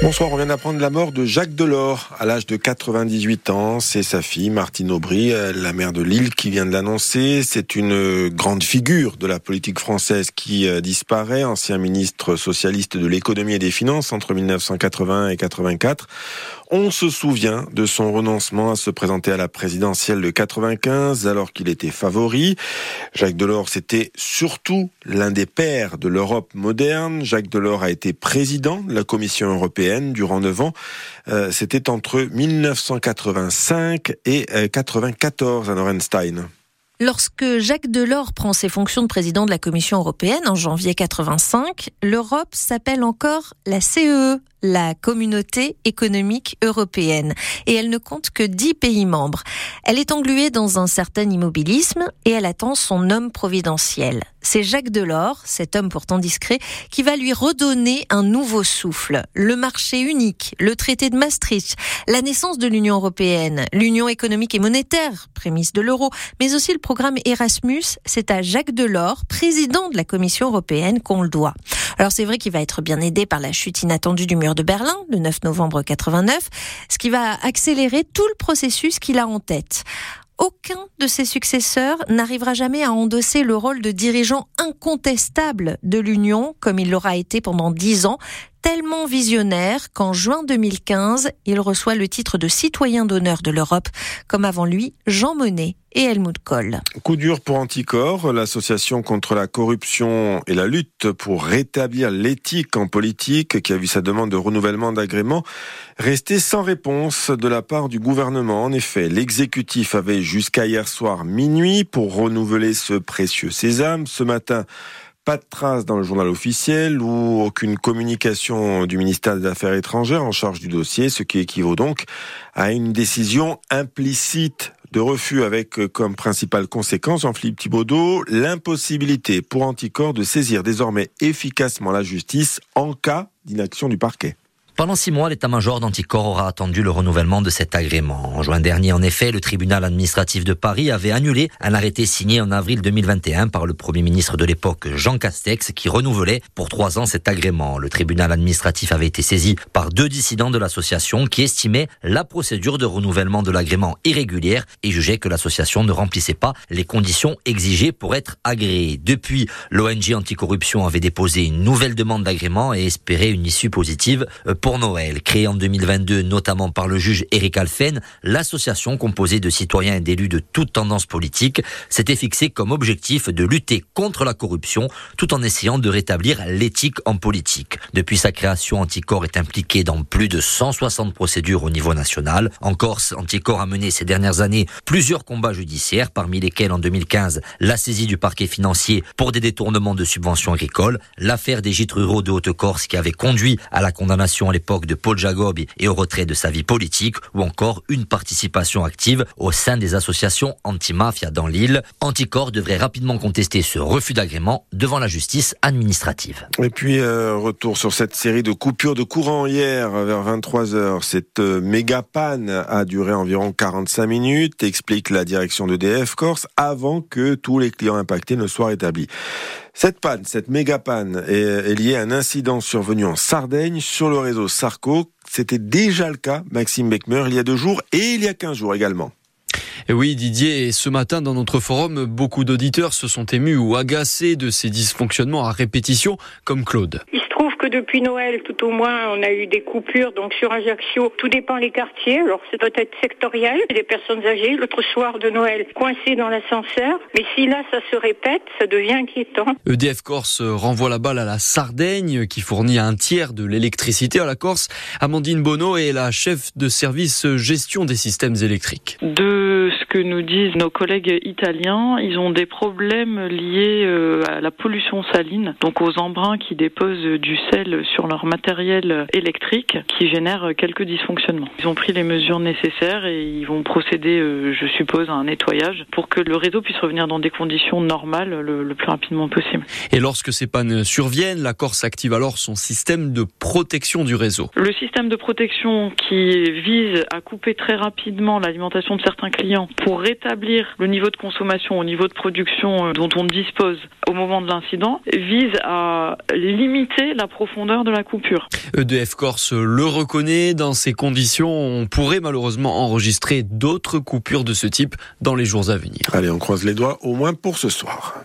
Bonsoir, on vient d'apprendre la mort de Jacques Delors à l'âge de 98 ans. C'est sa fille Martine Aubry, la mère de Lille, qui vient de l'annoncer. C'est une grande figure de la politique française qui euh, disparaît, ancien ministre socialiste de l'économie et des finances entre 1980 et 84. On se souvient de son renoncement à se présenter à la présidentielle de 95 alors qu'il était favori. Jacques Delors, c'était surtout l'un des pères de l'Europe moderne. Jacques Delors a été président de la Commission européenne durant neuf ans. Euh, c'était entre 1985 et 94 à Norenstein. Lorsque Jacques Delors prend ses fonctions de président de la Commission européenne en janvier 85, l'Europe s'appelle encore la CEE, e la communauté économique européenne, et elle ne compte que dix pays membres. Elle est engluée dans un certain immobilisme et elle attend son homme providentiel. C'est Jacques Delors, cet homme pourtant discret, qui va lui redonner un nouveau souffle. Le marché unique, le traité de Maastricht, la naissance de l'Union européenne, l'Union économique et monétaire, prémisse de l'euro, mais aussi le programme Erasmus, c'est à Jacques Delors, président de la Commission européenne, qu'on le doit. Alors c'est vrai qu'il va être bien aidé par la chute inattendue du mur de Berlin le 9 novembre 89, ce qui va accélérer tout le processus qu'il a en tête. Aucun de ses successeurs n'arrivera jamais à endosser le rôle de dirigeant incontestable de l'Union, comme il l'aura été pendant dix ans, tellement visionnaire qu'en juin 2015, il reçoit le titre de citoyen d'honneur de l'Europe, comme avant lui Jean Monnet et Helmut Kohl. Coup dur pour Anticor, l'association contre la corruption et la lutte pour rétablir l'éthique en politique, qui a vu sa demande de renouvellement d'agrément rester sans réponse de la part du gouvernement. En effet, l'exécutif avait jusqu'à hier soir minuit pour renouveler ce précieux sésame. Ce matin, pas de traces dans le journal officiel ou aucune communication du ministère des Affaires étrangères en charge du dossier, ce qui équivaut donc à une décision implicite de refus avec comme principale conséquence, Jean-Philippe Thibaudot, l'impossibilité pour Anticor de saisir désormais efficacement la justice en cas d'inaction du parquet. Pendant six mois, l'état-major d'Anticor aura attendu le renouvellement de cet agrément. En juin dernier, en effet, le tribunal administratif de Paris avait annulé un arrêté signé en avril 2021 par le premier ministre de l'époque, Jean Castex, qui renouvelait pour trois ans cet agrément. Le tribunal administratif avait été saisi par deux dissidents de l'association qui estimaient la procédure de renouvellement de l'agrément irrégulière et jugeaient que l'association ne remplissait pas les conditions exigées pour être agréée. Depuis, l'ONG anticorruption avait déposé une nouvelle demande d'agrément et espérait une issue positive pour pour Noël. Créée en 2022 notamment par le juge Eric Alphen, l'association composée de citoyens et d'élus de toute tendance politique s'était fixée comme objectif de lutter contre la corruption tout en essayant de rétablir l'éthique en politique. Depuis sa création, Anticor est impliqué dans plus de 160 procédures au niveau national. En Corse, Anticor a mené ces dernières années plusieurs combats judiciaires, parmi lesquels en 2015 la saisie du parquet financier pour des détournements de subventions agricoles, l'affaire des gîtes ruraux de Haute-Corse qui avait conduit à la condamnation à l'époque de Paul Jacob et au retrait de sa vie politique, ou encore une participation active au sein des associations anti-mafia dans l'île. Anticor devrait rapidement contester ce refus d'agrément devant la justice administrative. Et puis, euh, retour sur cette série de coupures de courant hier vers 23 heures. Cette euh, méga panne a duré environ 45 minutes, explique la direction de DF Corse, avant que tous les clients impactés ne soient rétablis. Cette panne, cette méga panne est, liée à un incident survenu en Sardaigne sur le réseau Sarco. C'était déjà le cas, Maxime Beckmer, il y a deux jours et il y a quinze jours également. Et oui, Didier, ce matin dans notre forum, beaucoup d'auditeurs se sont émus ou agacés de ces dysfonctionnements à répétition, comme Claude depuis Noël, tout au moins, on a eu des coupures. Donc sur Ajaccio, tout dépend les quartiers. Alors c'est peut être sectoriel. Des personnes âgées, l'autre soir de Noël, coincées dans l'ascenseur. Mais si là, ça se répète, ça devient inquiétant. EDF Corse renvoie la balle à la Sardaigne, qui fournit un tiers de l'électricité à la Corse. Amandine Bono est la chef de service gestion des systèmes électriques. De ce que nous disent nos collègues italiens, ils ont des problèmes liés euh, à la pollution saline, donc aux embruns qui déposent du sur leur matériel électrique qui génère quelques dysfonctionnements. Ils ont pris les mesures nécessaires et ils vont procéder, euh, je suppose, à un nettoyage pour que le réseau puisse revenir dans des conditions normales le, plus rapidement possible. Et lorsque ces pannes surviennent, la Corse active alors son système de protection du réseau. Le système de protection qui vise à couper très rapidement l'alimentation de certains clients pour rétablir le niveau de consommation au niveau de production euh, dont on dispose au moment de l'incident vise à limiter la profondeur de la coupure. EDF Corse le reconnaît. Dans ces conditions, on pourrait malheureusement enregistrer d'autres coupures de ce type dans les jours à venir. Allez, on croise les doigts au moins pour ce soir.